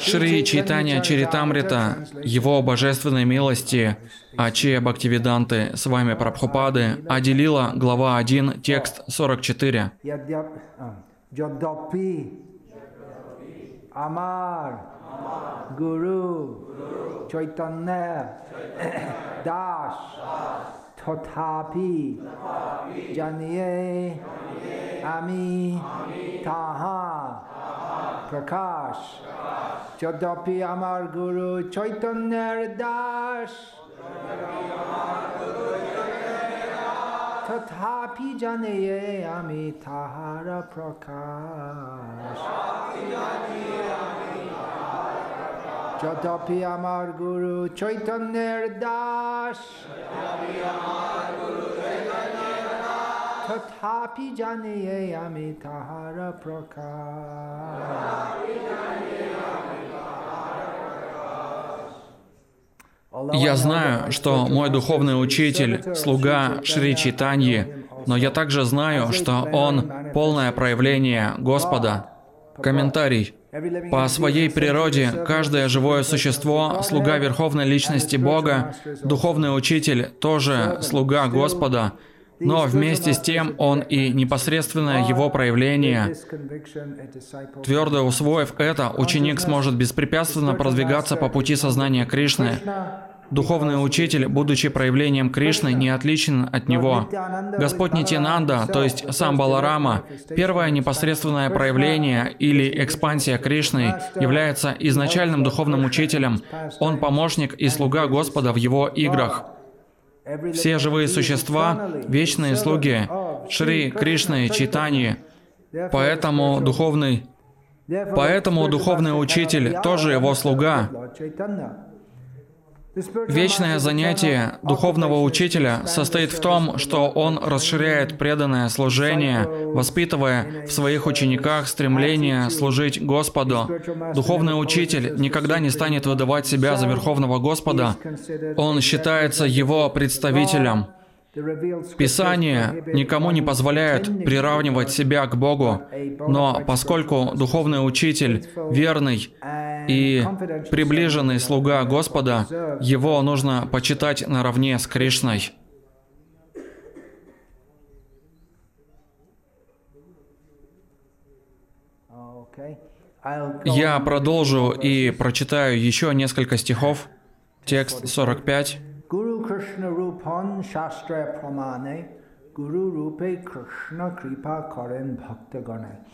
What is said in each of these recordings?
Шри Чайтанья Чаритамрита, Его божественной милости, Ачия Бхактивиданты, с вами Прабхупады, Аделила, глава 1, текст 44. Yadyap, ah, Jadapi Amar Guru Chaitanya Das Tothapi Janiye যদ্যপি আমার গুরু চৈতন্যের দাস তথাপি জানে আমি তাহার প্রকাশ যদ্যপি আমার গুরু চৈতন্যের দাস তথাপি জানে আমি তাহার প্রকাশ Я знаю, что мой духовный учитель – слуга Шри Чайтаньи, но я также знаю, что он – полное проявление Господа. Комментарий. По своей природе каждое живое существо – слуга Верховной Личности Бога, духовный учитель – тоже слуга Господа, но вместе с тем он и непосредственное его проявление. Твердо усвоив это, ученик сможет беспрепятственно продвигаться по пути сознания Кришны. Духовный учитель, будучи проявлением Кришны, не отличен от него. Господь Нитянанда, то есть сам Баларама, первое непосредственное проявление или экспансия Кришны, является изначальным духовным учителем. Он помощник и слуга Господа в его играх. Все живые существа – вечные слуги Шри Кришны Читани. Поэтому духовный, поэтому духовный учитель тоже его слуга. Вечное занятие духовного учителя состоит в том, что он расширяет преданное служение, воспитывая в своих учениках стремление служить Господу. Духовный учитель никогда не станет выдавать себя за Верховного Господа. Он считается его представителем. Писание никому не позволяет приравнивать себя к Богу, но поскольку духовный учитель верный и приближенный слуга Господа, его нужно почитать наравне с Кришной. Я продолжу и прочитаю еще несколько стихов. Текст 45. Krishna Rupan Shastra Pramane Guru Rupe Krishna Kripa Karen Bhaktagane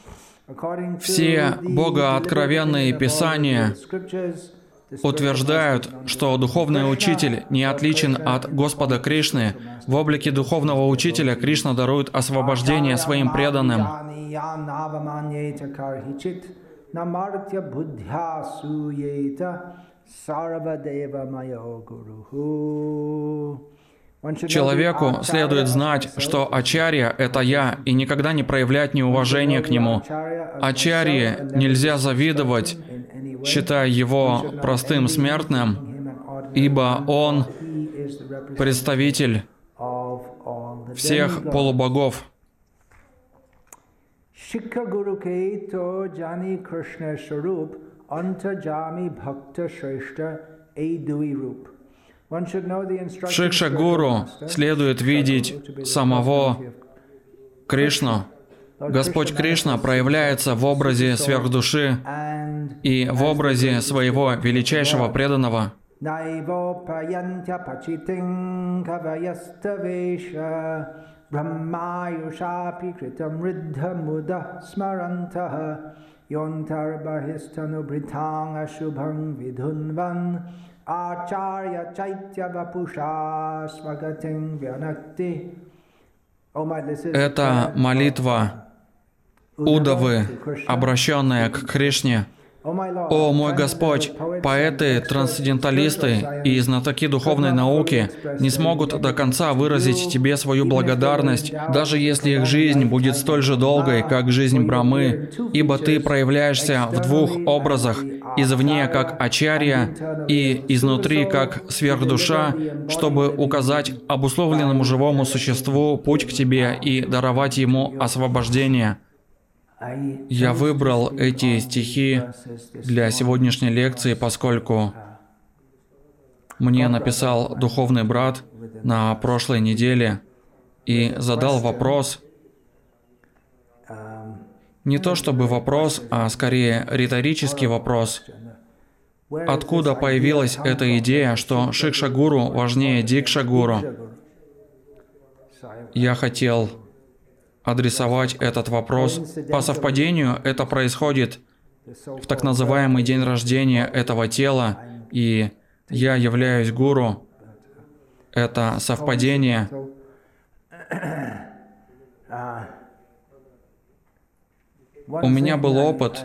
Все богооткровенные писания утверждают, что духовный учитель не отличен от Господа Кришны. В облике духовного учителя Кришна дарует освобождение своим преданным. Человеку следует знать, что Ачарья — это я, и никогда не проявлять неуважения к нему. Ачарье нельзя завидовать, считая его простым смертным, ибо он представитель всех полубогов. Guru ke to jani Krishna В instructions Шикша of the Гуру Master, следует видеть самого Кришну. Господь Кришна проявляется в образе сверхдуши и в образе своего величайшего преданного. payantya pachiting kavayastavesha brahmayushapi Oh my, this is Это молитва Удавы, обращенная к Кришне. О мой Господь, поэты, трансценденталисты и знатоки духовной науки не смогут до конца выразить Тебе свою благодарность, даже если их жизнь будет столь же долгой, как жизнь Брамы, ибо Ты проявляешься в двух образах, извне как Ачарья и изнутри как сверхдуша, чтобы указать обусловленному живому существу путь к Тебе и даровать ему освобождение. Я выбрал эти стихи для сегодняшней лекции, поскольку мне написал духовный брат на прошлой неделе и задал вопрос, не то чтобы вопрос, а скорее риторический вопрос. Откуда появилась эта идея, что Шикша-гуру важнее Дикша-гуру? Я хотел адресовать этот вопрос. По совпадению это происходит в так называемый день рождения этого тела, и я являюсь гуру. Это совпадение. У меня был опыт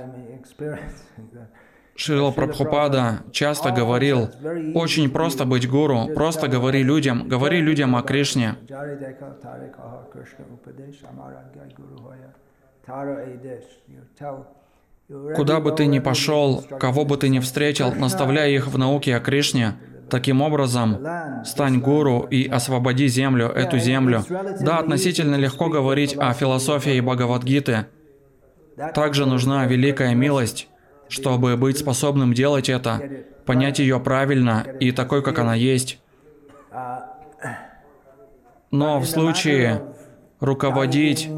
Шрила Прабхупада часто говорил, очень просто быть гуру, просто говори людям, говори людям о Кришне. Куда бы ты ни пошел, кого бы ты ни встретил, наставляй их в науке о Кришне, Таким образом, стань гуру и освободи землю, эту землю. Да, относительно легко говорить о философии Бхагавадгиты. Также нужна великая милость, чтобы быть способным делать это, понять ее правильно и такой, как она есть. Но в случае руководить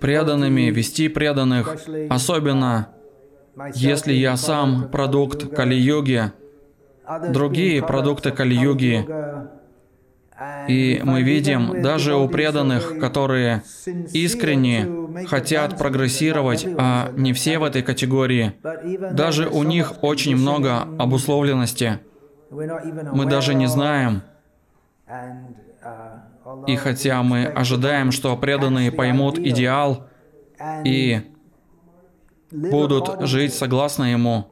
преданными, вести преданных, особенно если я сам продукт Кали-юги, другие продукты Кали-юги, и мы видим даже у преданных, которые искренне хотят прогрессировать, а не все в этой категории, даже у них очень много обусловленности. Мы даже не знаем. И хотя мы ожидаем, что преданные поймут идеал и будут жить согласно ему,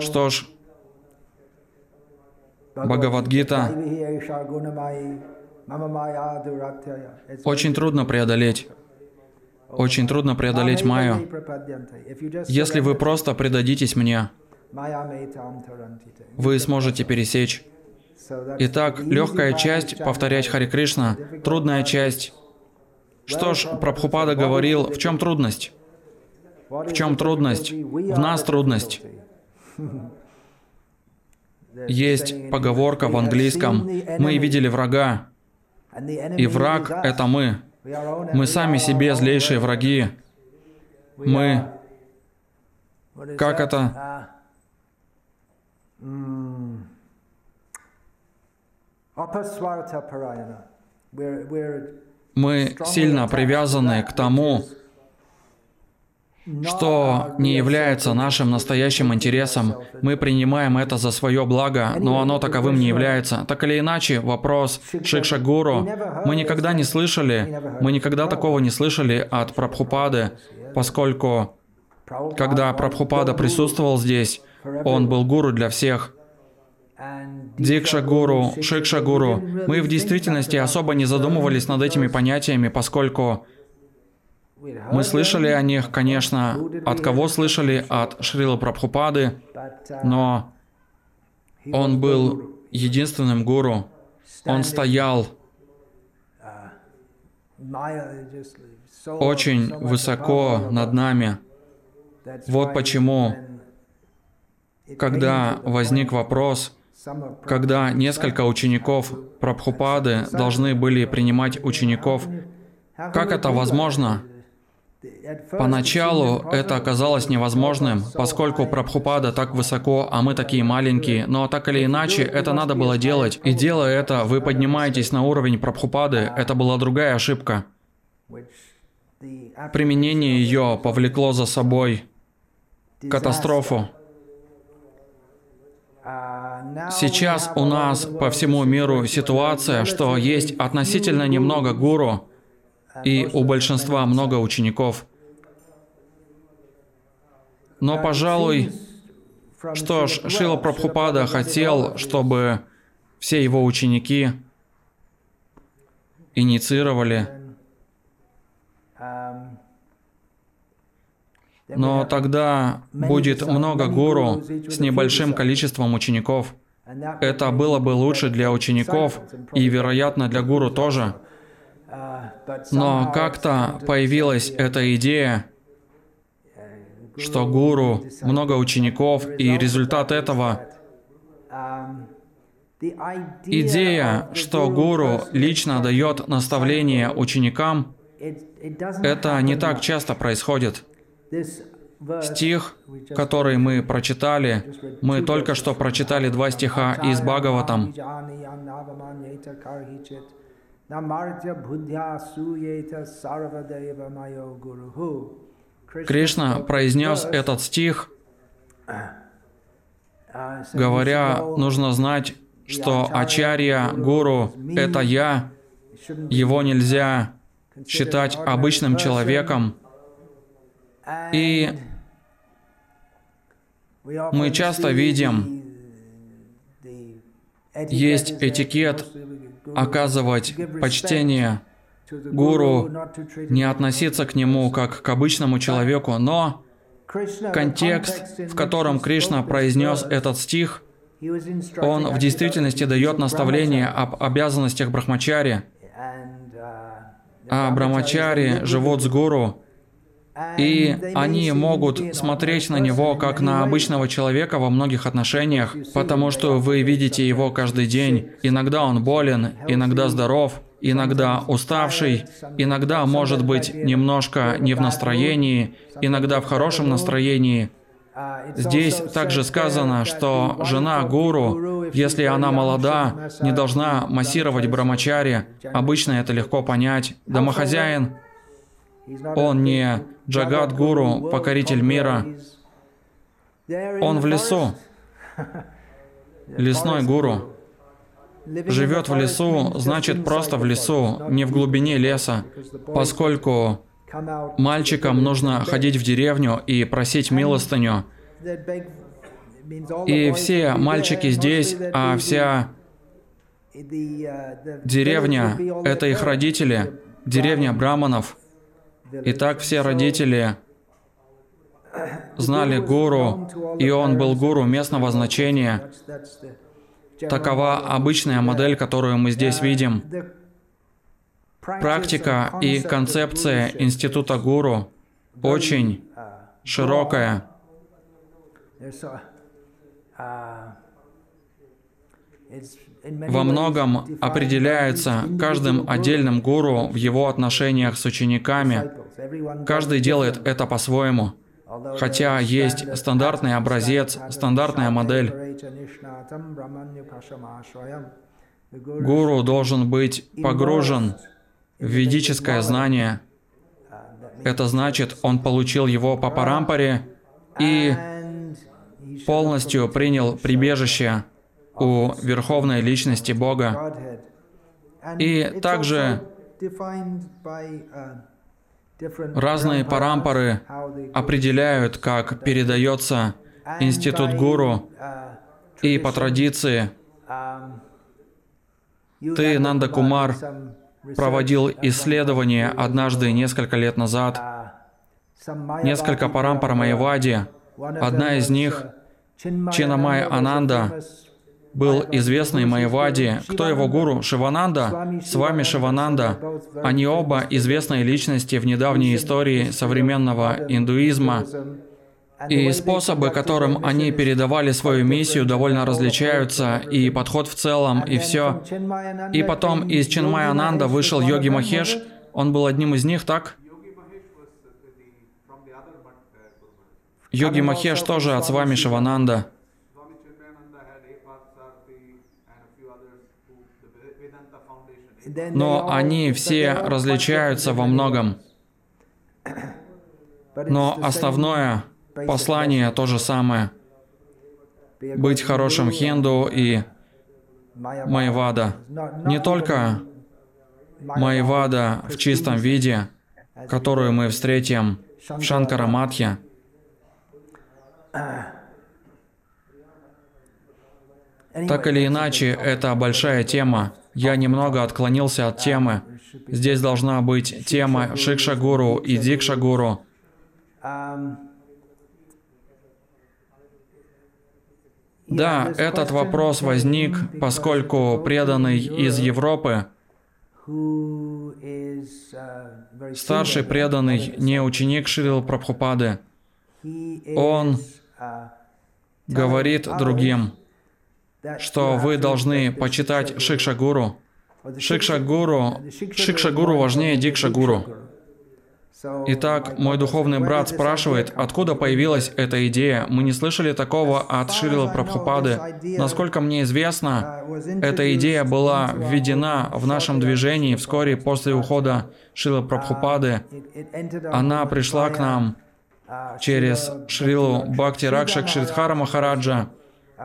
что ж, Бхагавадгита очень трудно преодолеть. Очень трудно преодолеть Майю. Если вы просто предадитесь мне, вы сможете пересечь. Итак, легкая часть — повторять Хари Кришна, трудная часть. Что ж, Прабхупада говорил, в чем трудность? В чем трудность? В нас трудность. Есть поговорка в английском «Мы видели врага», и враг — это мы. Мы сами себе злейшие враги. Мы... Как это? Мы сильно привязаны к тому, что не является нашим настоящим интересом. Мы принимаем это за свое благо, но оно таковым не является. Так или иначе, вопрос Шикша Гуру мы никогда не слышали, мы никогда такого не слышали от Прабхупады, поскольку когда Прабхупада присутствовал здесь, он был гуру для всех. Дикша Гуру, Шикша Гуру, мы в действительности особо не задумывались над этими понятиями, поскольку мы слышали о них, конечно, от кого слышали? От Шрила Прабхупады, но он был единственным гуру. Он стоял очень высоко над нами. Вот почему, когда возник вопрос, когда несколько учеников Прабхупады должны были принимать учеников, как это возможно? Поначалу это оказалось невозможным, поскольку Прабхупада так высоко, а мы такие маленькие, но так или иначе, это надо было делать. И делая это, вы поднимаетесь на уровень Прабхупады, это была другая ошибка. Применение ее повлекло за собой катастрофу. Сейчас у нас по всему миру ситуация, что есть относительно немного гуру, и у большинства много учеников. Но, пожалуй, что ж, Шила Прабхупада хотел, чтобы все его ученики инициировали. Но тогда будет много гуру с небольшим количеством учеников. Это было бы лучше для учеников и, вероятно, для гуру тоже. Но как-то появилась эта идея, что гуру, много учеников, и результат этого Идея, что гуру лично дает наставление ученикам, это не так часто происходит. Стих, который мы прочитали, мы только что прочитали два стиха из Бхагаватам. Кришна произнес этот стих, говоря, нужно знать, что Ачарья, Гуру — это я, его нельзя считать обычным человеком. И мы часто видим, есть этикет оказывать почтение гуру, не относиться к нему как к обычному человеку, но контекст, в котором Кришна произнес этот стих, он в действительности дает наставление об обязанностях брахмачари, а брахмачари живут с гуру, и они могут смотреть на него как на обычного человека во многих отношениях, потому что вы видите его каждый день. Иногда он болен, иногда здоров, иногда уставший, иногда может быть немножко не в настроении, иногда в хорошем настроении. Здесь также сказано, что жена гуру, если она молода, не должна массировать брамачари. Обычно это легко понять. Домохозяин он не Джагат-гуру, покоритель мира. Он в лесу. Лесной гуру. Живет в лесу, значит просто в лесу, не в глубине леса, поскольку мальчикам нужно ходить в деревню и просить милостыню. И все мальчики здесь, а вся деревня — это их родители, деревня браманов — Итак, все родители знали гуру, и он был гуру местного значения. Такова обычная модель, которую мы здесь видим. Практика и концепция института гуру очень широкая. Во многом определяется каждым отдельным гуру в его отношениях с учениками. Каждый делает это по-своему. Хотя есть стандартный образец, стандартная модель. Гуру должен быть погружен в ведическое знание. Это значит, он получил его по парампаре и полностью принял прибежище у Верховной Личности Бога. И также разные парампоры определяют, как передается институт гуру, и по традиции ты, Нанда Кумар, проводил исследование однажды несколько лет назад. Несколько парампар Майявади. Одна из них, Чинамай Ананда, был известный Майявади. Кто его гуру? Шивананда? С вами Шивананда. Они оба известные личности в недавней истории современного индуизма. И способы, которым они передавали свою миссию, довольно различаются, и подход в целом, и все. И потом из Чинмай Ананда вышел Йоги Махеш, он был одним из них, так? Йоги Махеш тоже от Свами Шивананда. Но они все различаются во многом. Но основное послание то же самое. Быть хорошим хинду и майвада. Не только майвада в чистом виде, которую мы встретим в Шанкара Матхе, Так или иначе, это большая тема. Я немного отклонился от темы. Здесь должна быть тема Шикшагуру и Дикшагуру. Да, этот вопрос возник, поскольку преданный из Европы, старший преданный, не ученик Шрил Прабхупады, он говорит другим, что вы должны почитать Шикшагуру. Шикшагуру, Шикшагуру важнее Дикшагуру. Итак, мой духовный брат спрашивает, откуда появилась эта идея. Мы не слышали такого от Шрила Прабхупады. Насколько мне известно, эта идея была введена в нашем движении вскоре после ухода Шрила Прабхупады. Она пришла к нам через Шрилу Бхакти Ракшак Шридхара Махараджа,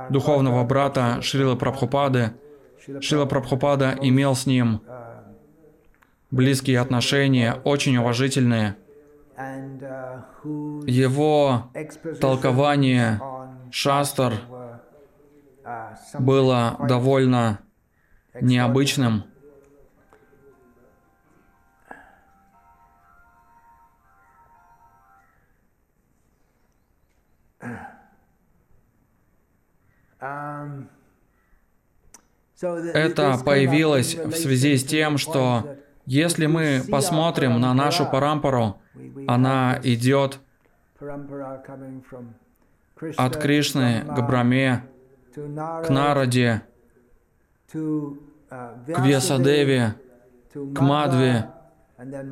духовного брата Шрила Прабхупады. Шрила Прабхупада имел с ним близкие отношения, очень уважительные. Его толкование шастр было довольно необычным. Это появилось в связи с тем, что если мы посмотрим на нашу парампару, она идет от Кришны к Браме, к Нараде, к Весадеве, к Мадве,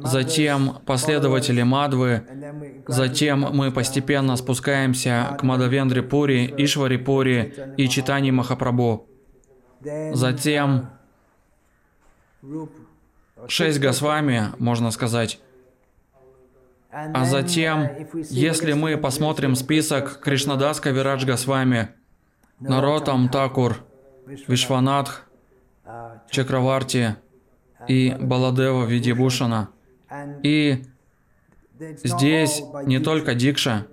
затем последователи Мадвы, затем мы постепенно спускаемся к Мадавендре Пури, Ишвари Пури и Читани Махапрабху. Затем шесть Госвами, можно сказать. А затем, если мы посмотрим список Кришнадас Кавирадж Госвами, Наротам Такур, Вишванатх, Чакраварти и Баладева Видибушана. И здесь не только Дикша,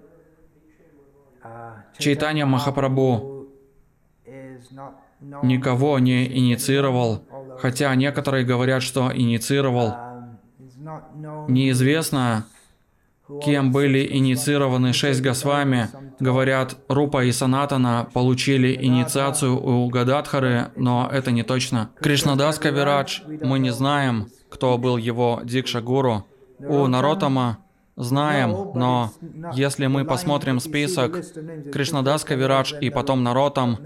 Чайтанья Махапрабху никого не инициировал, хотя некоторые говорят, что инициировал. Неизвестно, кем были инициированы шесть Госвами. Говорят, Рупа и Санатана получили инициацию у Гададхары, но это не точно. Кришнадас Кавирадж, мы не знаем, кто был его Дикша-гуру. У Наротама знаем, но если мы посмотрим список Кришнадас Кавирадж и потом Наротам,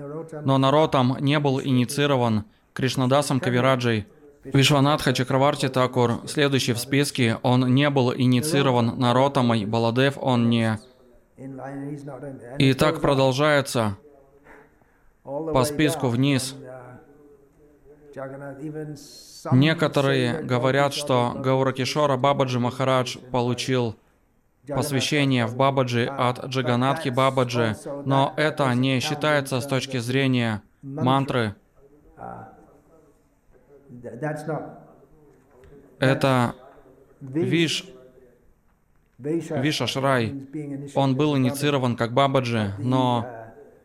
но Наротам не был инициирован Кришнадасом Кавираджей. Вишванатха Чакраварти Такур, следующий в списке, он не был инициирован Наротамой, Баладев он не. И так продолжается по списку вниз. Некоторые говорят, что Гауракишора Бабаджи Махарадж получил посвящение в Бабаджи от Джаганатхи Бабаджи, но это не считается с точки зрения мантры. Это Виш, Вишашрай. Он был инициирован как Бабаджи, но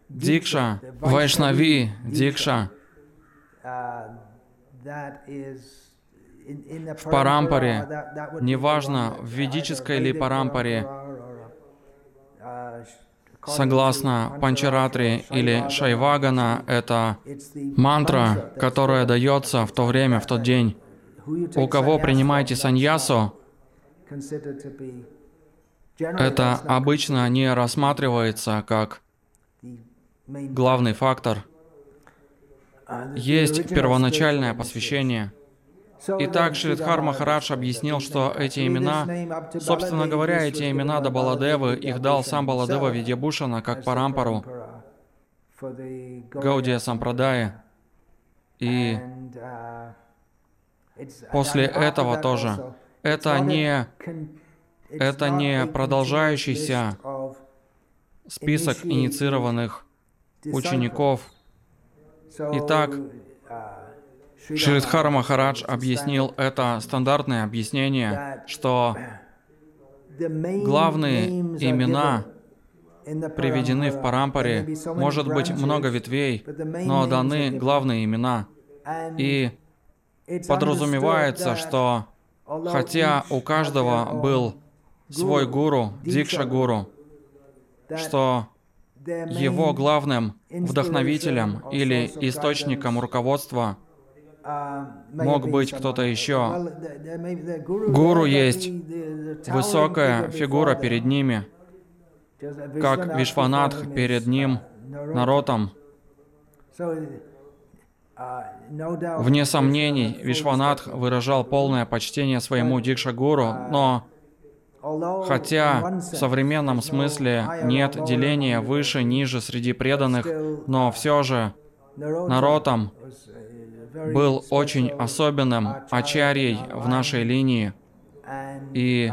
Дикша, Вайшнави, Дикша, в парампаре, неважно, в ведической или парампаре, согласно Панчаратри или Шайвагана, это мантра, которая дается в то время, в тот день. У кого принимаете саньясу, это обычно не рассматривается как главный фактор. Есть первоначальное посвящение – Итак, Шридхар Махарадж объяснил, что эти имена, собственно говоря, эти имена до Баладевы, их дал сам Баладева Видьябушана как парампару Гаудия Сампрадая. И после этого тоже. Это не, это не продолжающийся список инициированных учеников. Итак, Шридхара Махарадж объяснил это стандартное объяснение, что главные имена приведены в Парампаре. Может быть много ветвей, но даны главные имена. И подразумевается, что хотя у каждого был свой гуру, дикша-гуру, что его главным вдохновителем или источником руководства мог быть кто-то еще. Гуру есть высокая фигура перед ними, как Вишванатх перед ним, народом. Вне сомнений, Вишванатх выражал полное почтение своему Дикша-гуру, но Хотя в современном смысле нет деления выше-ниже среди преданных, но все же Наротам был очень особенным ачарьей в нашей линии, и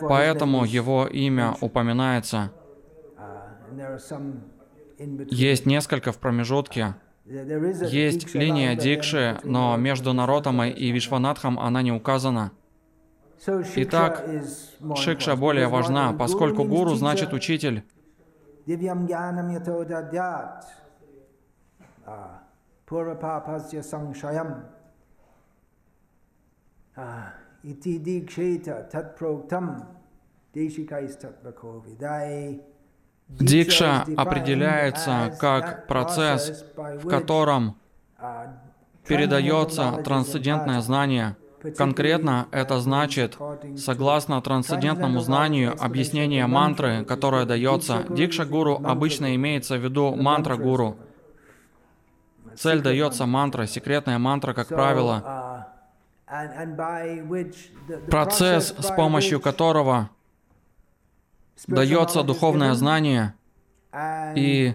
поэтому его имя упоминается. Есть несколько в промежутке. Есть линия Дикши, но между Наротамой и Вишванатхом она не указана. Итак, шикша более важна, поскольку гуру значит учитель. Дикша определяется как процесс, в котором передается трансцендентное знание – Конкретно это значит, согласно трансцендентному знанию, объяснение мантры, которое дается. Дикша-гуру, обычно имеется в виду мантра-гуру. Цель дается мантра, секретная мантра, как правило. Процесс, с помощью которого дается духовное знание, и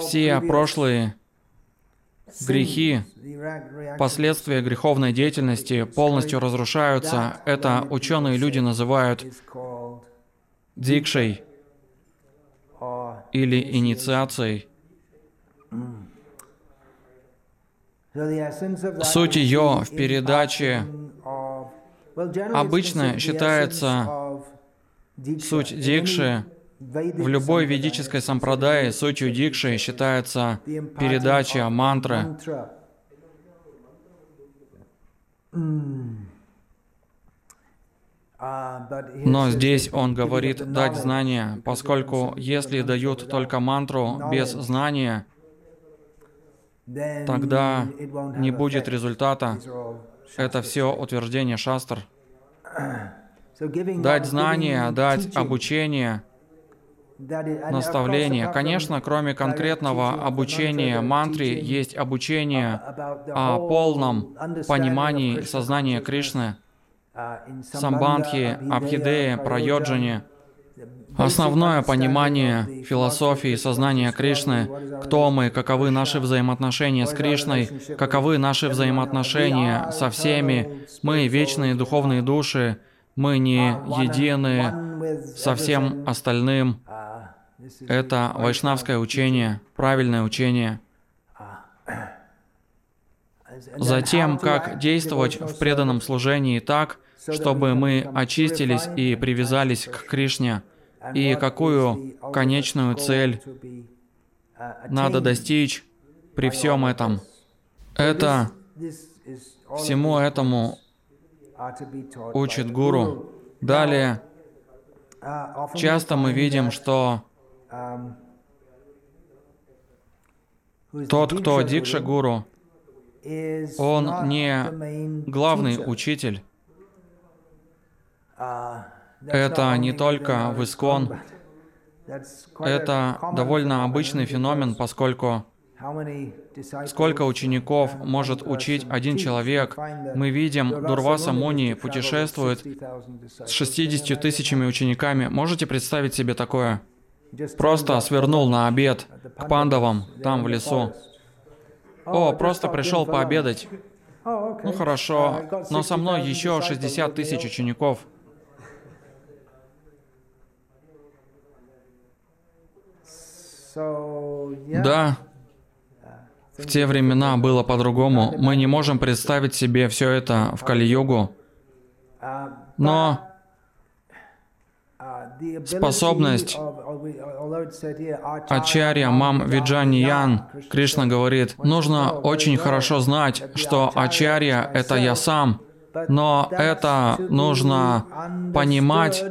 все прошлые грехи, последствия греховной деятельности полностью разрушаются. Это ученые люди называют дикшей или инициацией. Суть ее в передаче обычно считается суть дикши в любой ведической сампрадае сутью дикши считается передача мантры. Но здесь он говорит дать знания, поскольку если дают только мантру без знания, тогда не будет результата. Это все утверждение шастр. Дать знания, дать обучение — наставления. Конечно, кроме конкретного обучения мантре, есть обучение о полном понимании сознания Кришны, самбандхи, абхидее, прайоджане, Основное понимание философии сознания Кришны, кто мы, каковы наши взаимоотношения с Кришной, каковы наши взаимоотношения со всеми, мы вечные духовные души, мы не едины со всем остальным, это вайшнавское учение, правильное учение. Затем, как действовать в преданном служении так, чтобы мы очистились и привязались к Кришне, и какую конечную цель надо достичь при всем этом. Это всему этому учит гуру. Далее, часто мы видим, что тот, кто Дикша Гуру, он не главный учитель. Это не только в Искон. Это довольно обычный феномен, поскольку Сколько учеников может учить один человек? Мы видим, Дурваса Муни путешествует с 60 тысячами учениками. Можете представить себе такое? Просто свернул на обед к пандавам, там в лесу. О, просто пришел пообедать. Ну хорошо, но со мной еще 60 тысяч учеников. Да, в те времена было по-другому. Мы не можем представить себе все это в Кали-югу. Но способность Ачарья Мам Виджаниян, Кришна говорит, нужно очень хорошо знать, что Ачарья — это я сам, но это нужно понимать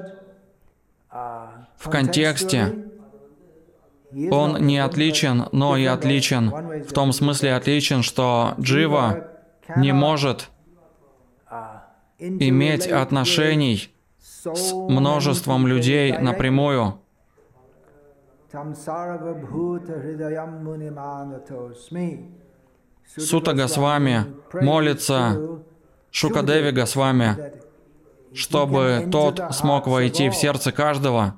в контексте. Он не отличен, но и отличен. В том смысле отличен, что Джива не может иметь отношений с множеством людей напрямую. Сута Госвами молится Шукадеви Госвами, чтобы тот смог войти в сердце каждого.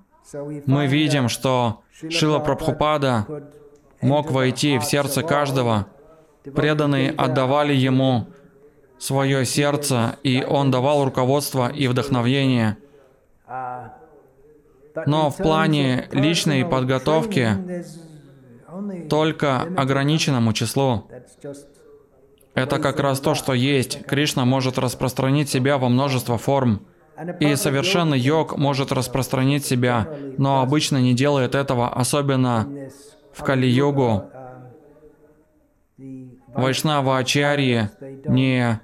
Мы видим, что Шила Прабхупада мог войти в сердце каждого. Преданные отдавали ему свое сердце, и он давал руководство и вдохновение. Но в плане личной подготовки только ограниченному числу. Это как раз то, что есть. Кришна может распространить себя во множество форм. И совершенный йог может распространить себя, но обычно не делает этого, особенно в Кали-йогу. Вайшнава Ачарьи не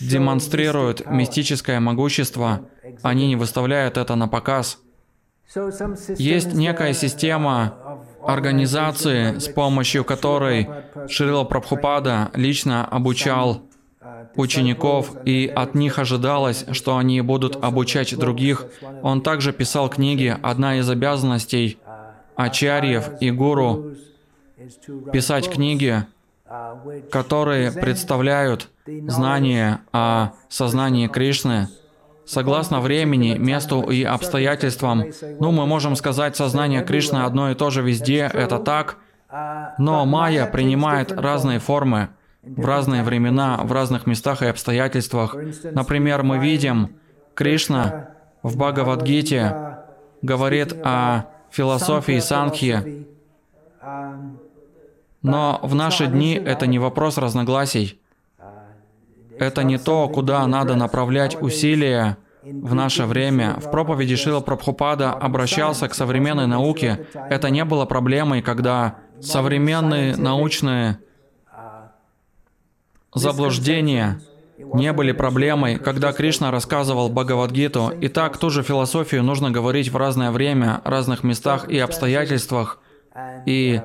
демонстрируют мистическое могущество, они не выставляют это на показ. Есть некая система организации, с помощью которой Шрила Прабхупада лично обучал учеников, и от них ожидалось, что они будут обучать других. Он также писал книги. Одна из обязанностей ачарьев и гуру — писать книги, которые представляют знания о сознании Кришны согласно времени, месту и обстоятельствам. Ну, мы можем сказать, сознание Кришны одно и то же везде, это так, но майя принимает разные формы в разные времена, в разных местах и обстоятельствах. Например, мы видим, Кришна в Бхагавадгите говорит о философии Санхи, но в наши дни это не вопрос разногласий. Это не то, куда надо направлять усилия в наше время. В проповеди Шила Прабхупада обращался к современной науке. Это не было проблемой, когда современные научные заблуждения не были проблемой, когда Кришна рассказывал Бхагавадгиту. Итак, ту же философию нужно говорить в разное время, разных местах и обстоятельствах. И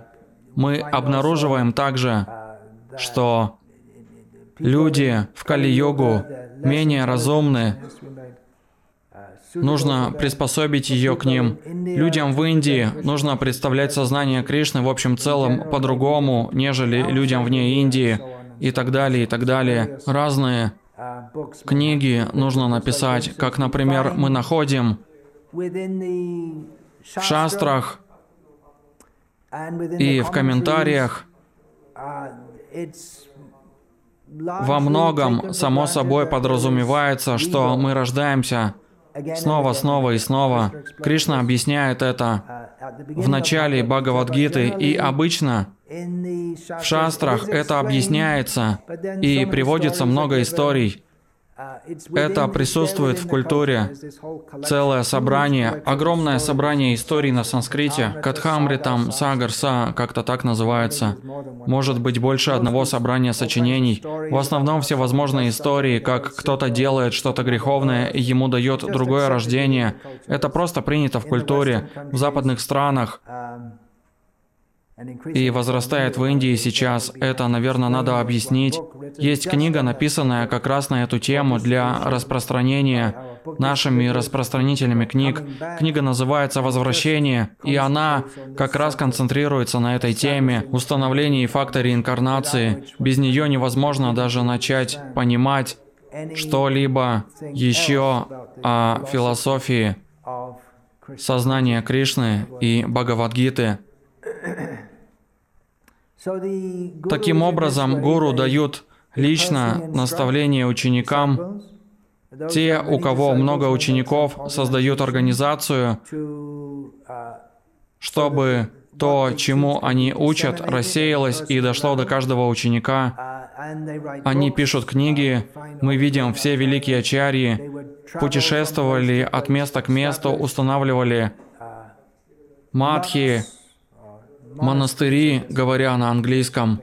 мы обнаруживаем также, что люди в Кали-йогу менее разумны, нужно приспособить ее к ним. Людям в Индии нужно представлять сознание Кришны в общем целом по-другому, нежели людям вне Индии и так далее, и так далее. Разные книги нужно написать, как, например, мы находим в шастрах и в комментариях во многом, само собой, подразумевается, что мы рождаемся снова, снова и снова. Кришна объясняет это в начале Бхагавадгиты, и обычно в шастрах это объясняется, и приводится много историй, это присутствует в культуре. Целое собрание, огромное собрание историй на санскрите. Катхамритам, Сагарса, как-то так называется. Может быть больше одного собрания сочинений. В основном все возможные истории, как кто-то делает что-то греховное и ему дает другое рождение. Это просто принято в культуре. В западных странах и возрастает в Индии сейчас. Это, наверное, надо объяснить. Есть книга, написанная как раз на эту тему для распространения нашими распространителями книг. Книга называется «Возвращение», и она как раз концентрируется на этой теме установлении факта реинкарнации. Без нее невозможно даже начать понимать что-либо еще о философии сознания Кришны и Бхагавадгиты. Таким образом, гуру дают лично наставление ученикам. Те, у кого много учеников, создают организацию, чтобы то, чему они учат, рассеялось и дошло до каждого ученика. Они пишут книги, мы видим все великие ачарьи, путешествовали от места к месту, устанавливали матхи, монастыри, говоря на английском.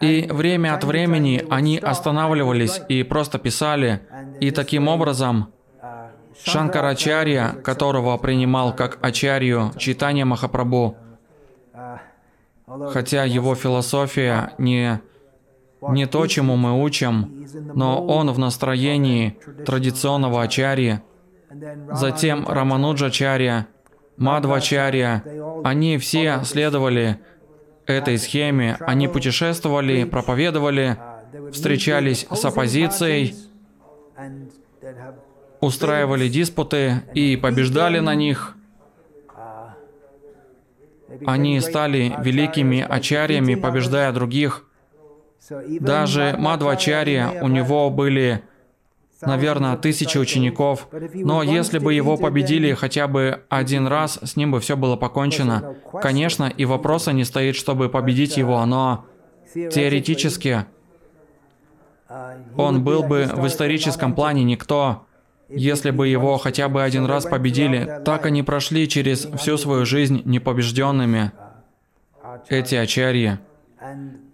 И время от времени они останавливались и просто писали, и таким образом Шанкарачарья, которого принимал как ачарью читания Махапрабху, хотя его философия не, не то, чему мы учим, но он в настроении традиционного ачарьи, затем Рамануджачарья, Мадвачарья, они все следовали этой схеме, они путешествовали, проповедовали, встречались с оппозицией, устраивали диспуты и побеждали на них. Они стали великими ачарьями, побеждая других. Даже Мадвачарья, у него были, наверное, тысячи учеников. Но если бы его победили хотя бы один раз, с ним бы все было покончено. Конечно, и вопроса не стоит, чтобы победить его, но теоретически он был бы в историческом плане никто. Если бы его хотя бы один раз победили, так они прошли через всю свою жизнь непобежденными, эти ачарьи.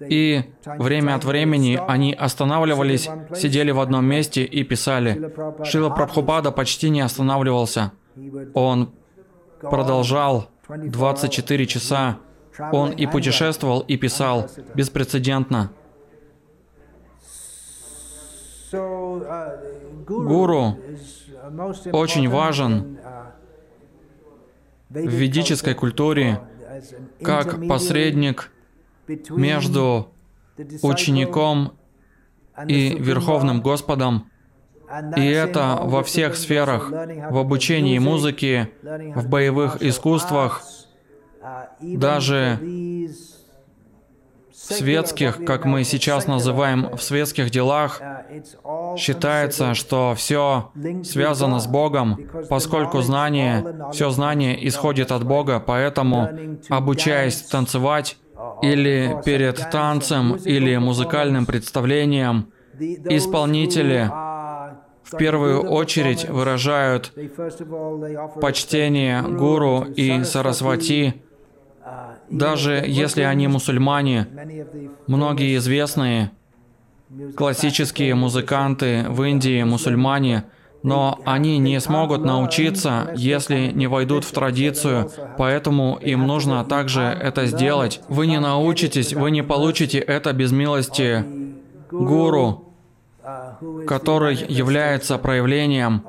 И время от времени они останавливались, сидели в одном месте и писали. Шила Прабхупада почти не останавливался. Он продолжал 24 часа. Он и путешествовал, и писал. Беспрецедентно. Гуру очень важен в ведической культуре как посредник между учеником и Верховным Господом. И это во всех сферах, в обучении музыки, в боевых искусствах, даже светских, как мы сейчас называем, в светских делах, считается, что все связано с Богом, поскольку знание, все знание исходит от Бога, поэтому, обучаясь танцевать, или перед танцем, или музыкальным представлением, исполнители в первую очередь выражают почтение гуру и сарасвати, даже если они мусульмане, многие известные классические музыканты в Индии, мусульмане, но они не смогут научиться, если не войдут в традицию, поэтому им нужно также это сделать. Вы не научитесь, вы не получите это без милости гуру, который является проявлением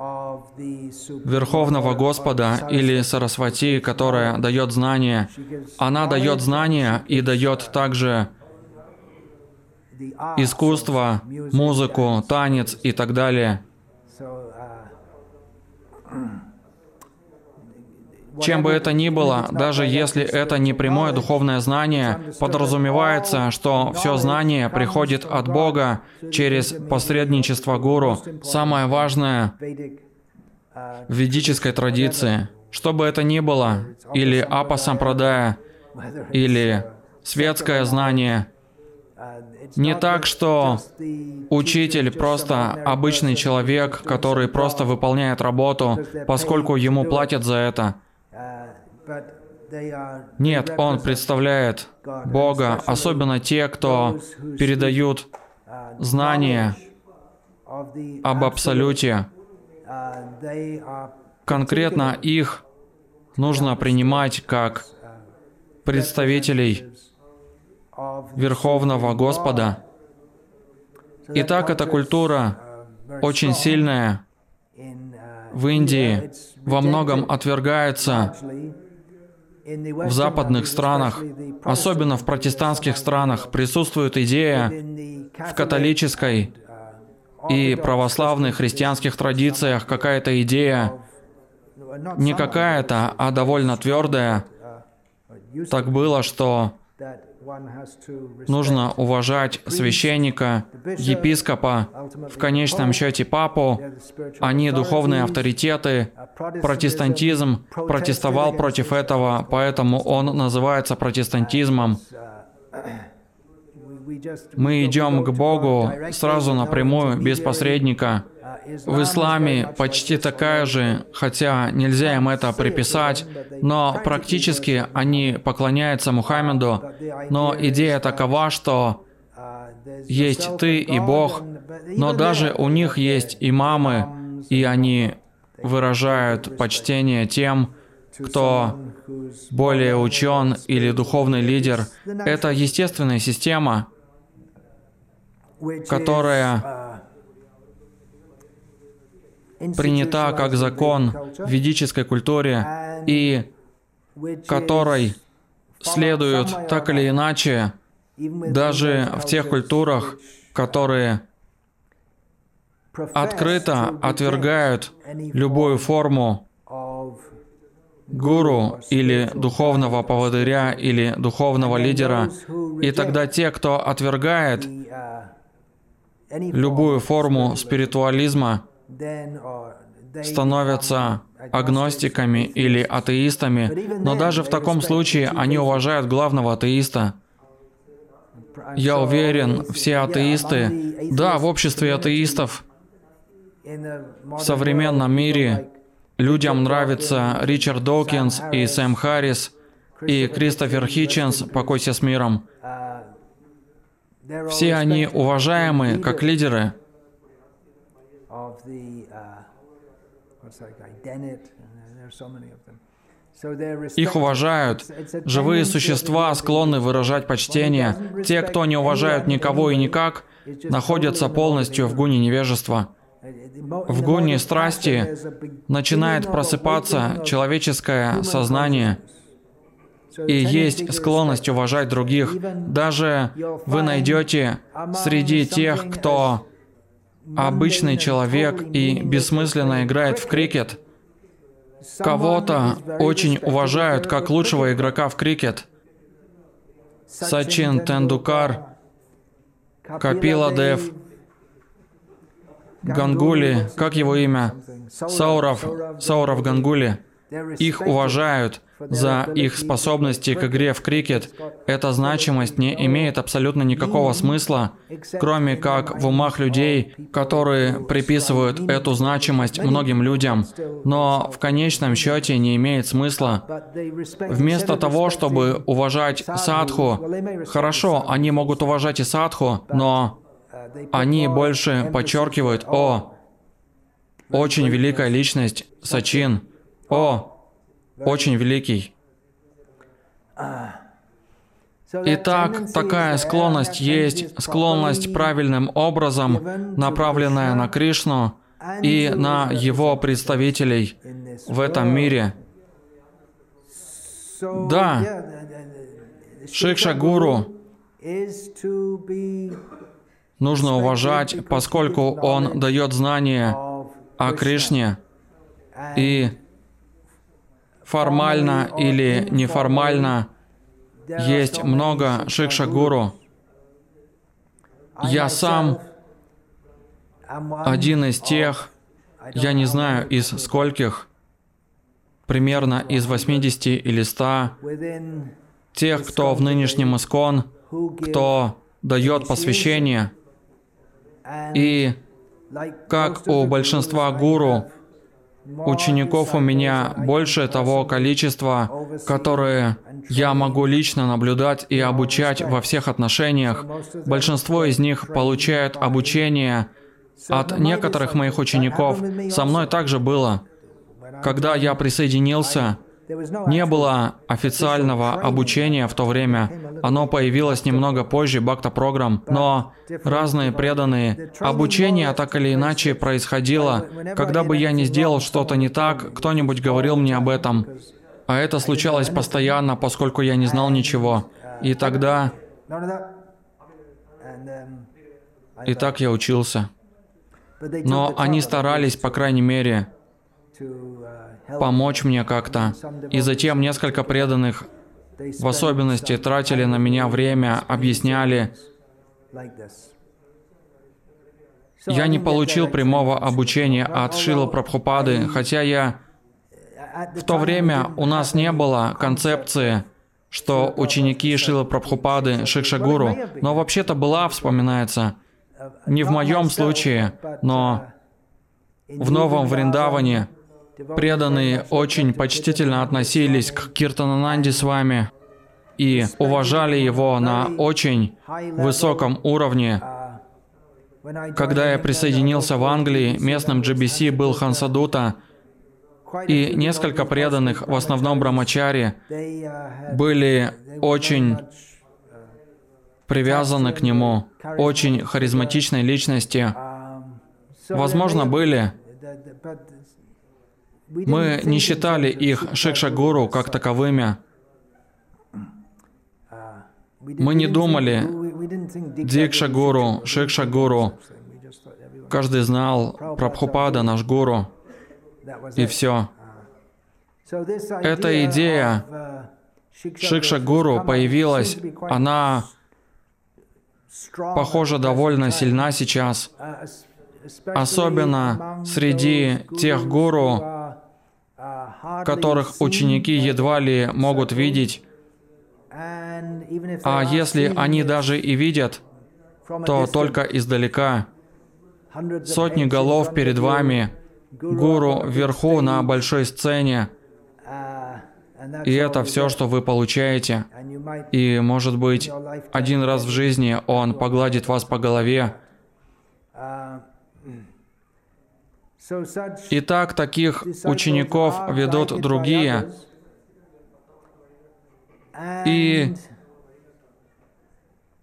Верховного Господа или Сарасвати, которая дает знания. Она дает знания и дает также искусство, музыку, танец и так далее. Чем бы это ни было, даже если это не прямое духовное знание, подразумевается, что все знание приходит от Бога через посредничество гуру. Самое важное в ведической традиции, что бы это ни было, или апасампрадая, или светское знание, не так, что учитель просто обычный человек, который просто выполняет работу, поскольку ему платят за это. Нет, он представляет Бога, особенно те, кто передают знания об Абсолюте. Конкретно их нужно принимать как представителей Верховного Господа. Итак, эта культура очень сильная в Индии, во многом отвергается в западных странах, особенно в протестантских странах, присутствует идея в католической и православных христианских традициях какая-то идея, не какая-то, а довольно твердая. Так было, что Нужно уважать священника, епископа, в конечном счете папу. Они духовные авторитеты. Протестантизм протестовал против этого, поэтому он называется протестантизмом. Мы идем к Богу сразу напрямую, без посредника. В исламе почти такая же, хотя нельзя им это приписать, но практически они поклоняются Мухаммеду, но идея такова, что есть ты и Бог, но даже у них есть имамы, и они выражают почтение тем, кто более учен или духовный лидер. Это естественная система, которая принята как закон в ведической культуре и которой следуют так или иначе даже в тех культурах, которые открыто отвергают любую форму гуру или духовного поводыря или духовного лидера. И тогда те, кто отвергает любую форму спиритуализма, становятся агностиками или атеистами, но даже в таком случае они уважают главного атеиста. Я уверен, все атеисты, да, в обществе атеистов, в современном мире людям нравится Ричард Докинс и Сэм Харрис и Кристофер Хитченс, покойся с миром. Все они уважаемы как лидеры. Их уважают. Живые существа склонны выражать почтение. Те, кто не уважают никого и никак, находятся полностью в гуне невежества. В гуне страсти начинает просыпаться человеческое сознание, и есть склонность уважать других. Даже вы найдете среди тех, кто обычный человек и бессмысленно играет в крикет, кого-то очень уважают как лучшего игрока в крикет. Сачин Тендукар, Капила Дев, Гангули, как его имя? Сауров, Сауров Гангули. Их уважают за их способности к игре в крикет. Эта значимость не имеет абсолютно никакого смысла, кроме как в умах людей, которые приписывают эту значимость многим людям, но в конечном счете не имеет смысла. Вместо того, чтобы уважать садху, хорошо, они могут уважать и садху, но они больше подчеркивают «О, очень великая личность, Сачин, о, очень великий». Итак, такая склонность есть, склонность правильным образом, направленная на Кришну и на его представителей в этом мире. Да, Шикша Гуру нужно уважать, поскольку он дает знания о Кришне. И формально или неформально есть много шикша-гуру. Я сам один из тех, я не знаю из скольких, примерно из 80 или 100, тех, кто в нынешнем Искон, кто дает посвящение – и как у большинства гуру, учеников у меня больше того количества, которые я могу лично наблюдать и обучать во всех отношениях. Большинство из них получают обучение от некоторых моих учеников. Со мной также было. Когда я присоединился, не было официального обучения в то время. Оно появилось немного позже, Бакта программ. Но разные преданные. Обучение так или иначе происходило. Когда бы я не сделал что-то не так, кто-нибудь говорил мне об этом. А это случалось постоянно, поскольку я не знал ничего. И тогда... И так я учился. Но они старались, по крайней мере, помочь мне как-то. И затем несколько преданных в особенности тратили на меня время, объясняли. Я не получил прямого обучения от Шила Прабхупады, хотя я... В то время у нас не было концепции что ученики Шила Прабхупады Шикшагуру, но вообще-то была, вспоминается, не в моем случае, но в Новом Вриндаване преданные очень почтительно относились к Киртанананде с вами и уважали его на очень высоком уровне. Когда я присоединился в Англии, местным GBC был Хансадута, и несколько преданных, в основном брамачари, были очень привязаны к нему, очень харизматичной личности. Возможно, были. Мы не считали их шикшагуру как таковыми. Мы не думали Дикшагуру, Шикшагуру. Каждый знал Прабхупада, наш гуру. И все. Эта идея Шикшагуру появилась, она, похоже, довольно сильна сейчас, особенно среди тех гуру, которых ученики едва ли могут видеть. А если они даже и видят, то только издалека. Сотни голов перед вами, гуру вверху на большой сцене. И это все, что вы получаете. И, может быть, один раз в жизни он погладит вас по голове. Итак, таких учеников ведут другие. И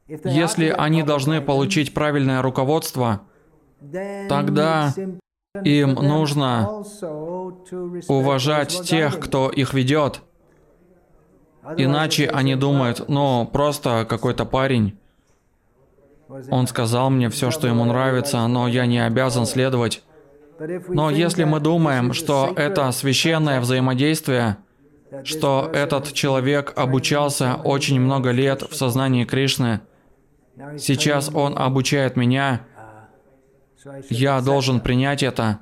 если они должны получить правильное руководство, тогда им нужно уважать тех, кто их ведет. Иначе они думают, ну, просто какой-то парень. Он сказал мне все, что ему нравится, но я не обязан следовать. Но если мы думаем, что это священное взаимодействие, что этот человек обучался очень много лет в сознании Кришны, сейчас он обучает меня, я должен принять это,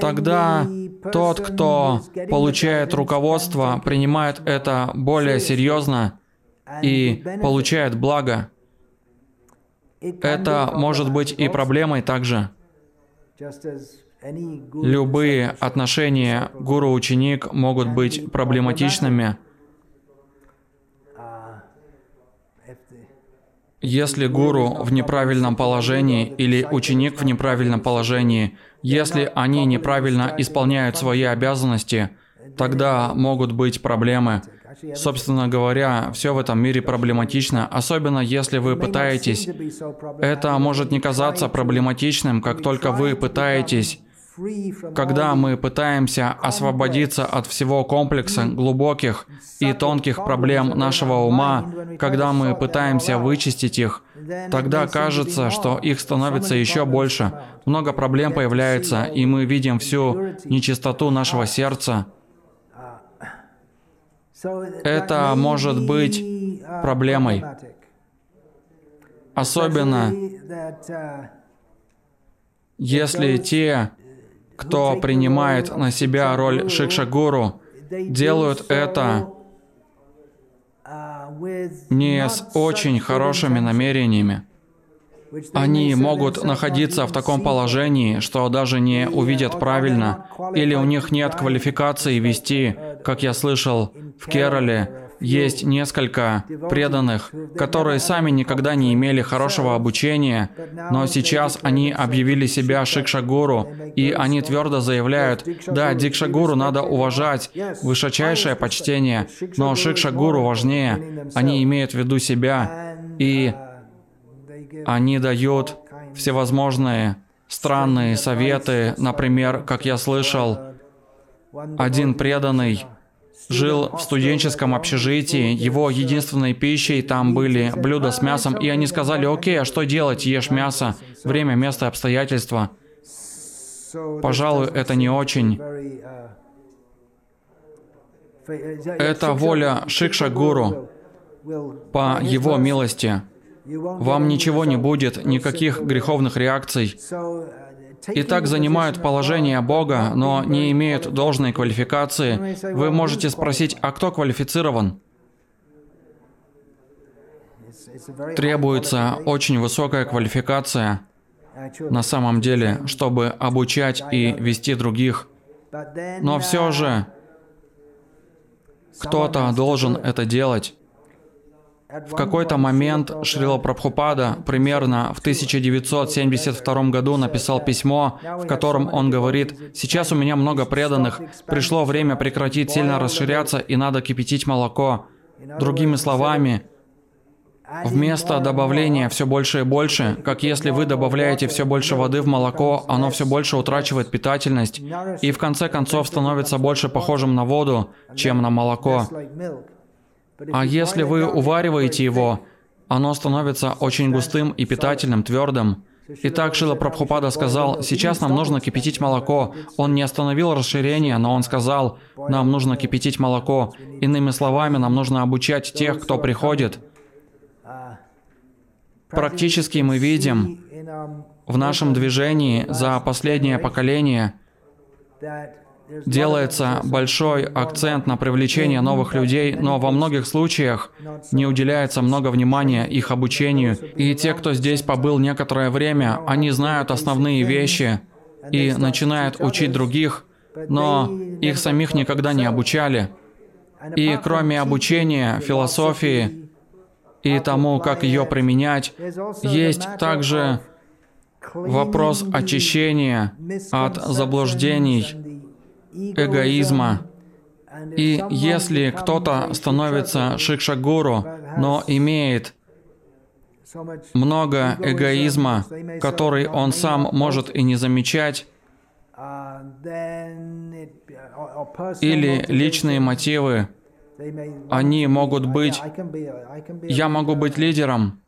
тогда тот, кто получает руководство, принимает это более серьезно и получает благо. Это может быть и проблемой также. Любые отношения гуру-ученик могут быть проблематичными. Если гуру в неправильном положении или ученик в неправильном положении, если они неправильно исполняют свои обязанности, тогда могут быть проблемы. Собственно говоря, все в этом мире проблематично, особенно если вы пытаетесь. Это может не казаться проблематичным, как только вы пытаетесь когда мы пытаемся освободиться от всего комплекса глубоких и тонких проблем нашего ума, когда мы пытаемся вычистить их, тогда кажется, что их становится еще больше. Много проблем появляется, и мы видим всю нечистоту нашего сердца. Это может быть проблемой. Особенно если те, кто принимает на себя роль шикшагуру, делают это не с очень хорошими намерениями. Они могут находиться в таком положении, что даже не увидят правильно, или у них нет квалификации вести, как я слышал в Керале, есть несколько преданных, которые сами никогда не имели хорошего обучения, но сейчас они объявили себя Шикшагуру, и они твердо заявляют, да, Дикшагуру надо уважать, высочайшее почтение, но Шикшагуру важнее. Они имеют в виду себя, и они дают всевозможные странные советы, например, как я слышал, один преданный жил в студенческом общежитии, его единственной пищей там были блюда с мясом, и они сказали, окей, а что делать, ешь мясо, время, место, обстоятельства. Пожалуй, это не очень. Это воля Шикша Гуру по его милости. Вам ничего не будет, никаких греховных реакций. И так занимают положение Бога, но не имеют должной квалификации, вы можете спросить, а кто квалифицирован? Требуется очень высокая квалификация на самом деле, чтобы обучать и вести других. Но все же кто-то должен это делать. В какой-то момент Шрила Прабхупада примерно в 1972 году написал письмо, в котором он говорит, «Сейчас у меня много преданных, пришло время прекратить сильно расширяться и надо кипятить молоко». Другими словами, Вместо добавления все больше и больше, как если вы добавляете все больше воды в молоко, оно все больше утрачивает питательность и в конце концов становится больше похожим на воду, чем на молоко. А если вы увариваете его, оно становится очень густым и питательным, твердым. Итак, Шила Прабхупада сказал, сейчас нам нужно кипятить молоко. Он не остановил расширение, но он сказал, нам нужно кипятить молоко. Иными словами, нам нужно обучать тех, кто приходит. Практически мы видим в нашем движении за последнее поколение делается большой акцент на привлечение новых людей, но во многих случаях не уделяется много внимания их обучению. И те, кто здесь побыл некоторое время, они знают основные вещи и начинают учить других, но их самих никогда не обучали. И кроме обучения философии, и тому, как ее применять, есть также вопрос очищения от заблуждений, эгоизма. И если кто-то становится шикшагуру, но имеет много эгоизма, который он сам может и не замечать, или личные мотивы, они могут быть... Я могу быть лидером.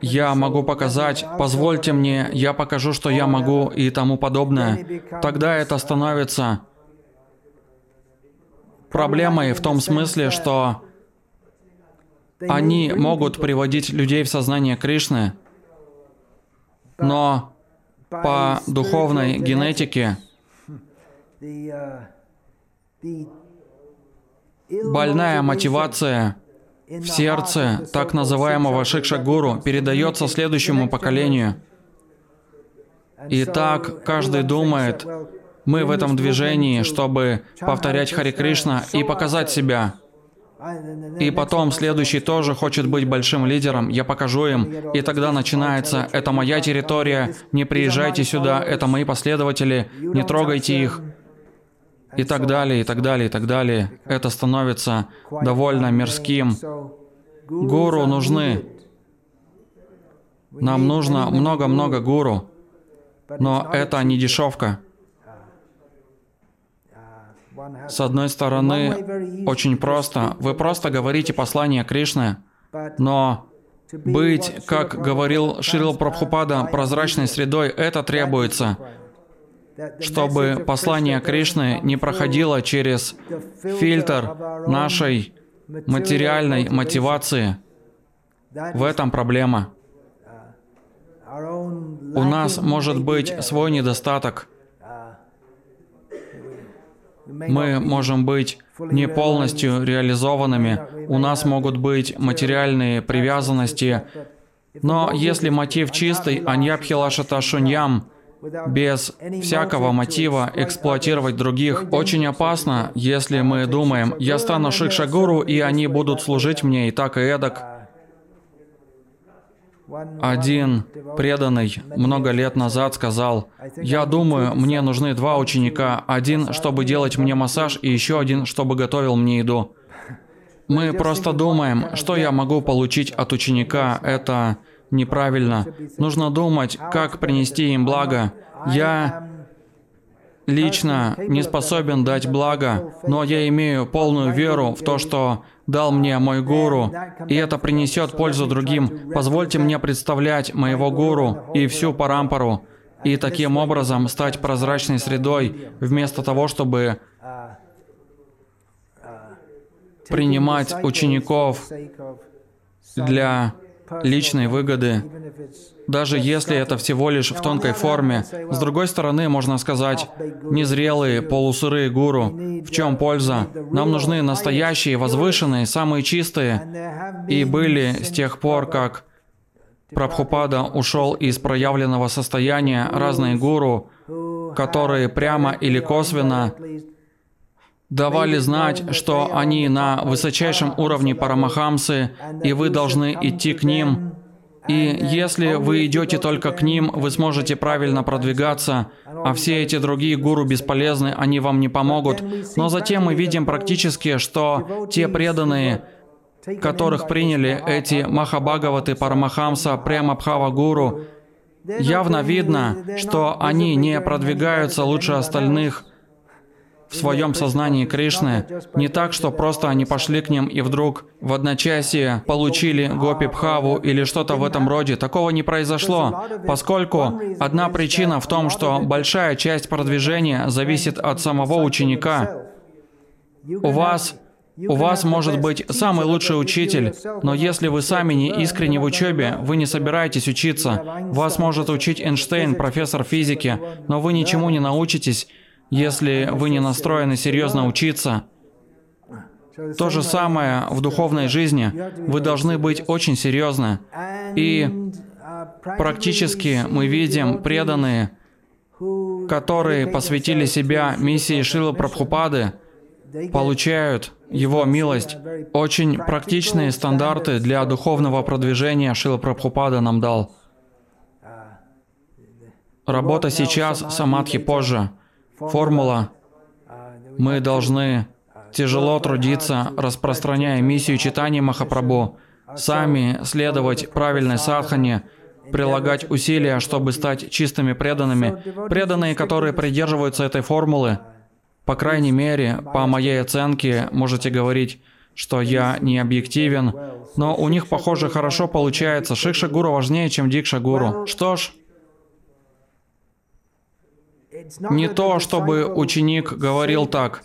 Я могу показать, позвольте мне, я покажу, что я могу и тому подобное. Тогда это становится проблемой в том смысле, что они могут приводить людей в сознание Кришны, но по духовной генетике Больная мотивация в сердце так называемого Шикшагуру передается следующему поколению. И так каждый думает, мы в этом движении, чтобы повторять Хари Кришна и показать себя. И потом следующий тоже хочет быть большим лидером, я покажу им. И тогда начинается, это моя территория, не приезжайте сюда, это мои последователи, не трогайте их и так далее, и так далее, и так далее. Это становится довольно мирским. Гуру нужны. Нам нужно много-много гуру. Но это не дешевка. С одной стороны, очень просто. Вы просто говорите послание Кришны, но быть, как говорил Шрил Прабхупада, прозрачной средой, это требуется чтобы послание Кришны не проходило через фильтр нашей материальной мотивации. В этом проблема. У нас может быть свой недостаток. Мы можем быть не полностью реализованными, у нас могут быть материальные привязанности, но если мотив чистый, аньябхилашата шуньям, без всякого мотива эксплуатировать других очень опасно, если мы думаем, я стану шикшагуру, и они будут служить мне и так, и эдак. Один преданный много лет назад сказал, «Я думаю, мне нужны два ученика, один, чтобы делать мне массаж, и еще один, чтобы готовил мне еду». Мы просто думаем, что я могу получить от ученика, это неправильно. Нужно думать, как принести им благо. Я лично не способен дать благо, но я имею полную веру в то, что дал мне мой гуру, и это принесет пользу другим. Позвольте мне представлять моего гуру и всю парампару, и таким образом стать прозрачной средой, вместо того, чтобы принимать учеников для личной выгоды, даже если это всего лишь в тонкой форме. С другой стороны, можно сказать, незрелые, полусырые гуру. В чем польза? Нам нужны настоящие, возвышенные, самые чистые. И были с тех пор, как Прабхупада ушел из проявленного состояния разные гуру, которые прямо или косвенно давали знать, что они на высочайшем уровне Парамахамсы, и вы должны идти к ним. И если вы идете только к ним, вы сможете правильно продвигаться, а все эти другие гуру бесполезны, они вам не помогут. Но затем мы видим практически, что те преданные, которых приняли эти Махабхагаваты Парамахамса Премабхава Гуру, явно видно, что они не продвигаются лучше остальных в своем сознании Кришны. Не так, что просто они пошли к ним и вдруг в одночасье получили Гопи Бхаву или что-то в этом роде. Такого не произошло, поскольку одна причина в том, что большая часть продвижения зависит от самого ученика. У вас у вас может быть самый лучший учитель, но если вы сами не искренне в учебе, вы не собираетесь учиться. Вас может учить Эйнштейн, профессор физики, но вы ничему не научитесь, если вы не настроены серьезно учиться. То же самое в духовной жизни. Вы должны быть очень серьезны. И практически мы видим преданные, которые посвятили себя миссии Шилы Прабхупады, получают его милость. Очень практичные стандарты для духовного продвижения Шила Прабхупада нам дал. Работа сейчас, самадхи позже. Формула. Мы должны тяжело трудиться, распространяя миссию читания Махапрабху, сами следовать правильной садхане, прилагать усилия, чтобы стать чистыми преданными. Преданные, которые придерживаются этой формулы, по крайней мере, по моей оценке, можете говорить, что я не объективен, но у них, похоже, хорошо получается. Шикша Гуру важнее, чем Дикша Гуру. Что ж, не то, чтобы ученик говорил так.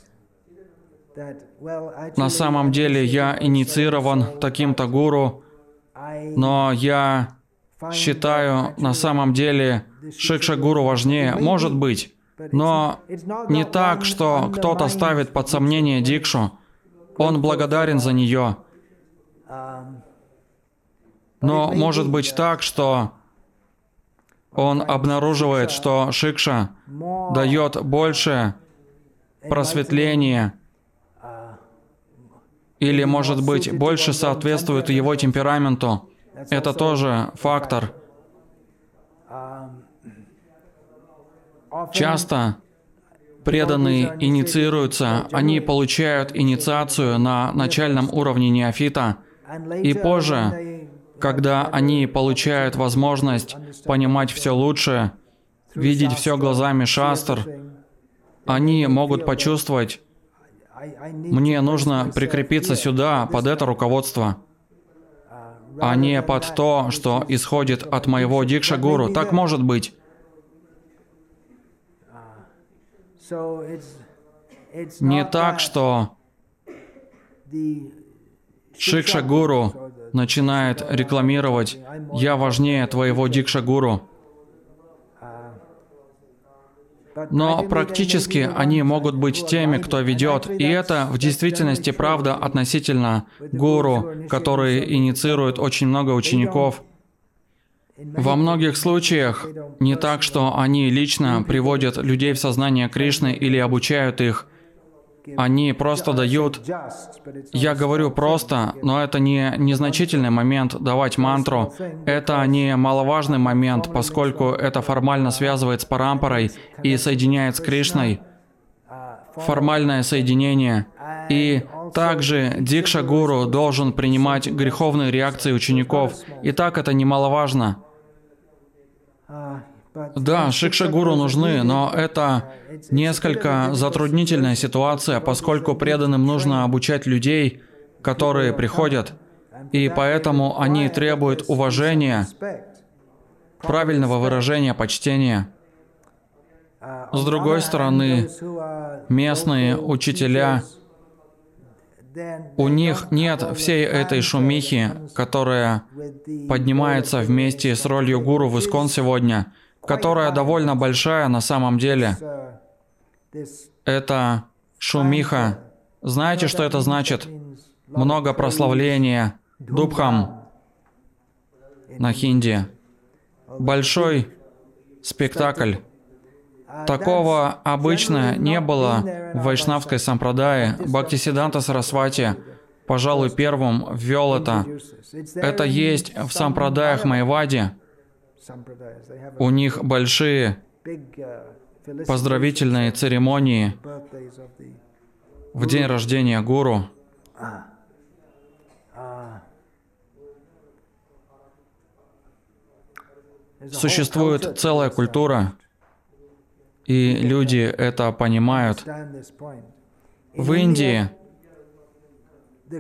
На самом деле я инициирован таким-то гуру, но я считаю, на самом деле Шикша Гуру важнее. Может быть. Но не так, что кто-то ставит под сомнение Дикшу. Он благодарен за нее. Но может быть так, что он обнаруживает, что Шикша дает больше просветления или, может быть, больше соответствует его темпераменту. Это тоже фактор. Часто преданные инициируются, они получают инициацию на начальном уровне неофита, и позже, когда они получают возможность понимать все лучше, видеть все глазами шастр, они могут почувствовать, мне нужно прикрепиться сюда, под это руководство, а не под то, что исходит от моего дикша-гуру. Так может быть. Не так, что Шикша-гуру начинает рекламировать «Я важнее твоего Дикша-гуру». Но практически они могут быть теми, кто ведет, и это в действительности правда относительно гуру, которые инициируют очень много учеников – во многих случаях не так, что они лично приводят людей в сознание Кришны или обучают их. Они просто дают... Я говорю просто, но это не незначительный момент давать мантру. Это не маловажный момент, поскольку это формально связывает с парампорой и соединяет с Кришной. Формальное соединение. И также Дикша Гуру должен принимать греховные реакции учеников. И так это немаловажно. Да, шикшагуру нужны, но это несколько затруднительная ситуация, поскольку преданным нужно обучать людей, которые приходят, и поэтому они требуют уважения, правильного выражения почтения. С другой стороны, местные учителя У них нет всей этой шумихи, которая поднимается вместе с ролью гуру в Искон сегодня, которая довольно большая на самом деле. Это шумиха. Знаете, что это значит? Много прославления Дубхам на хинди. Большой спектакль. Такого обычно не было в вайшнавской сампрадае. Бхактисиданта Сарасвати, пожалуй, первым ввел это. Это есть в сампрадаях Майвади. У них большие поздравительные церемонии в день рождения гуру. Существует целая культура, и люди это понимают. В Индии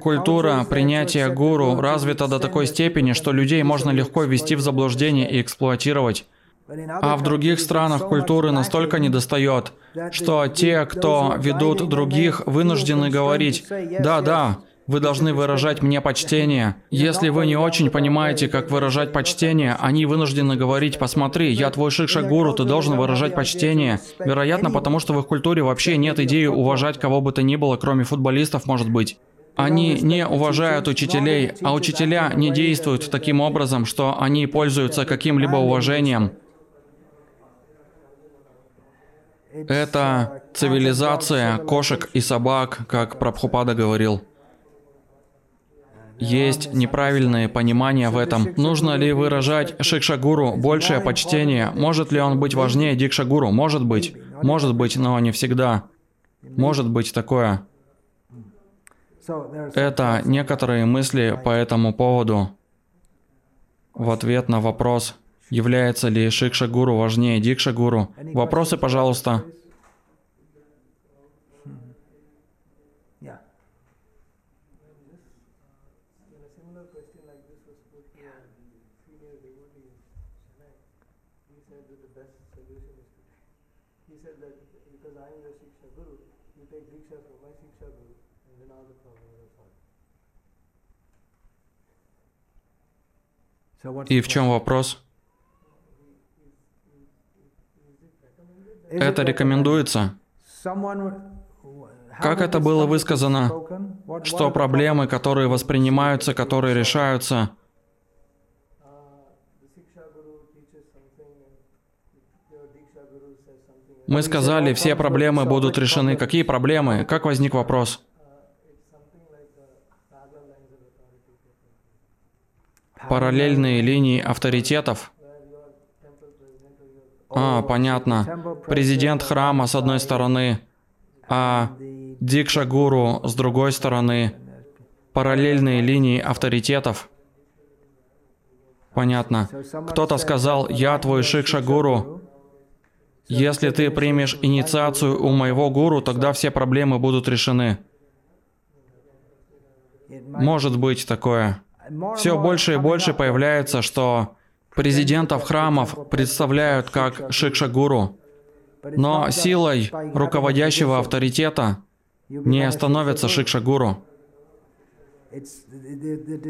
культура принятия гуру развита до такой степени, что людей можно легко ввести в заблуждение и эксплуатировать. А в других странах культуры настолько недостает, что те, кто ведут других, вынуждены говорить «Да, да, вы должны выражать мне почтение. Если вы не очень понимаете, как выражать почтение, они вынуждены говорить, посмотри, я твой шикша-гуру, ты должен выражать почтение. Вероятно, потому что в их культуре вообще нет идеи уважать кого бы то ни было, кроме футболистов, может быть. Они не уважают учителей, а учителя не действуют таким образом, что они пользуются каким-либо уважением. Это цивилизация кошек и собак, как Прабхупада говорил. Есть неправильное понимание в этом. Нужно ли выражать Шикшагуру большее почтение? Может ли он быть важнее Дикшагуру? Может быть. Может быть, но не всегда. Может быть такое. Это некоторые мысли по этому поводу. В ответ на вопрос, является ли Шикшагуру важнее Дикшагуру. Вопросы, пожалуйста. И в чем вопрос? Это рекомендуется. Как это было высказано? Что проблемы, которые воспринимаются, которые решаются, Мы сказали, все проблемы будут решены. Какие проблемы? Как возник вопрос? Параллельные линии авторитетов. А, понятно. Президент храма с одной стороны, а Дикша Гуру с другой стороны. Параллельные линии авторитетов. Понятно. Кто-то сказал, я твой Шикша Гуру. Если ты примешь инициацию у моего гуру, тогда все проблемы будут решены. Может быть такое. Все больше и больше появляется, что президентов храмов представляют как шикша-гуру, но силой руководящего авторитета не становится шикша-гуру.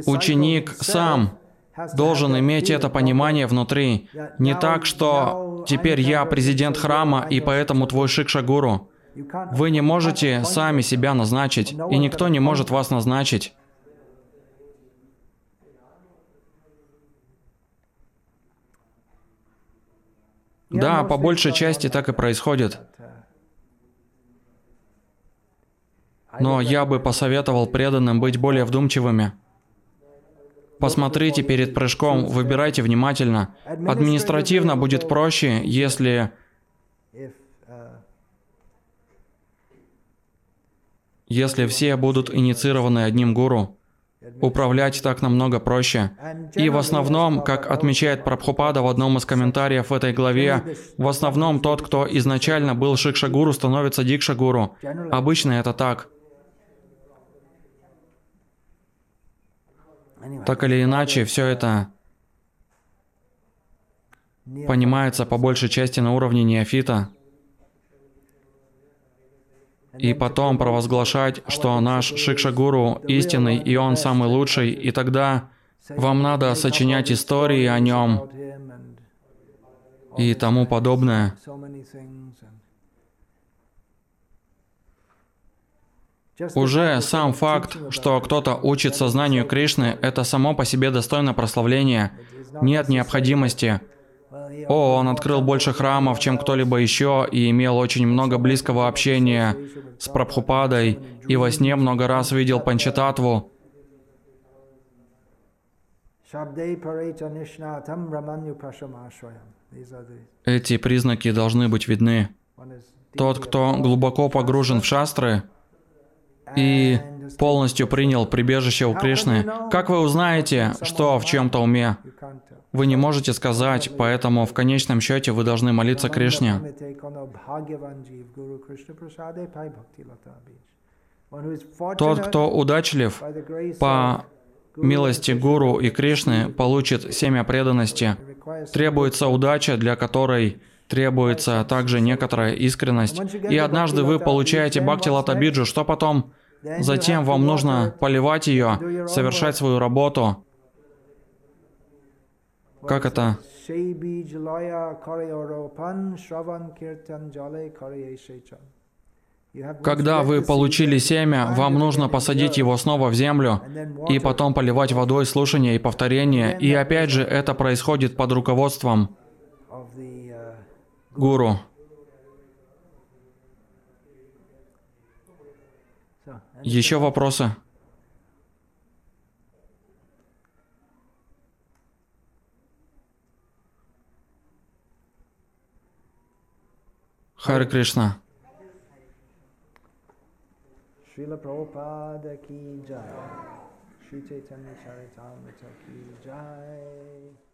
Ученик сам должен иметь это понимание внутри. Не так, что теперь я президент храма, и поэтому твой шикша-гуру. Вы не можете сами себя назначить, и никто не может вас назначить. Да, по большей части так и происходит. Но я бы посоветовал преданным быть более вдумчивыми. Посмотрите перед прыжком, выбирайте внимательно. Административно будет проще, если... Если все будут инициированы одним гуру. Управлять так намного проще. И в основном, как отмечает Прабхупада в одном из комментариев в этой главе, в основном тот, кто изначально был Шикшагуру, становится Дикшагуру. Обычно это так. Так или иначе, все это понимается по большей части на уровне неофита. И потом провозглашать, что наш Шикшагуру истинный, и он самый лучший, и тогда вам надо сочинять истории о нем и тому подобное. Уже сам факт, что кто-то учит сознанию Кришны, это само по себе достойно прославления. Нет необходимости. О, он открыл больше храмов, чем кто-либо еще, и имел очень много близкого общения с Прабхупадой, и во сне много раз видел Панчататву. Эти признаки должны быть видны. Тот, кто глубоко погружен в шастры, и полностью принял прибежище у Кришны, как вы узнаете, что в чем-то уме? Вы не можете сказать, поэтому в конечном счете вы должны молиться Кришне. Тот, кто удачлив, по милости Гуру и Кришны получит семя преданности. Требуется удача, для которой требуется также некоторая искренность. И однажды вы получаете Бхакти Латабиджу, что потом? Затем вам нужно поливать ее, совершать свою работу. Как это? Когда вы получили семя, вам нужно посадить его снова в землю и потом поливать водой слушания и повторения. И опять же, это происходит под руководством гуру. Еще вопросы? Харе Кришна. Шрила Прабхупада ки джай. Шри Чайтанья Чаритамрita ки джай.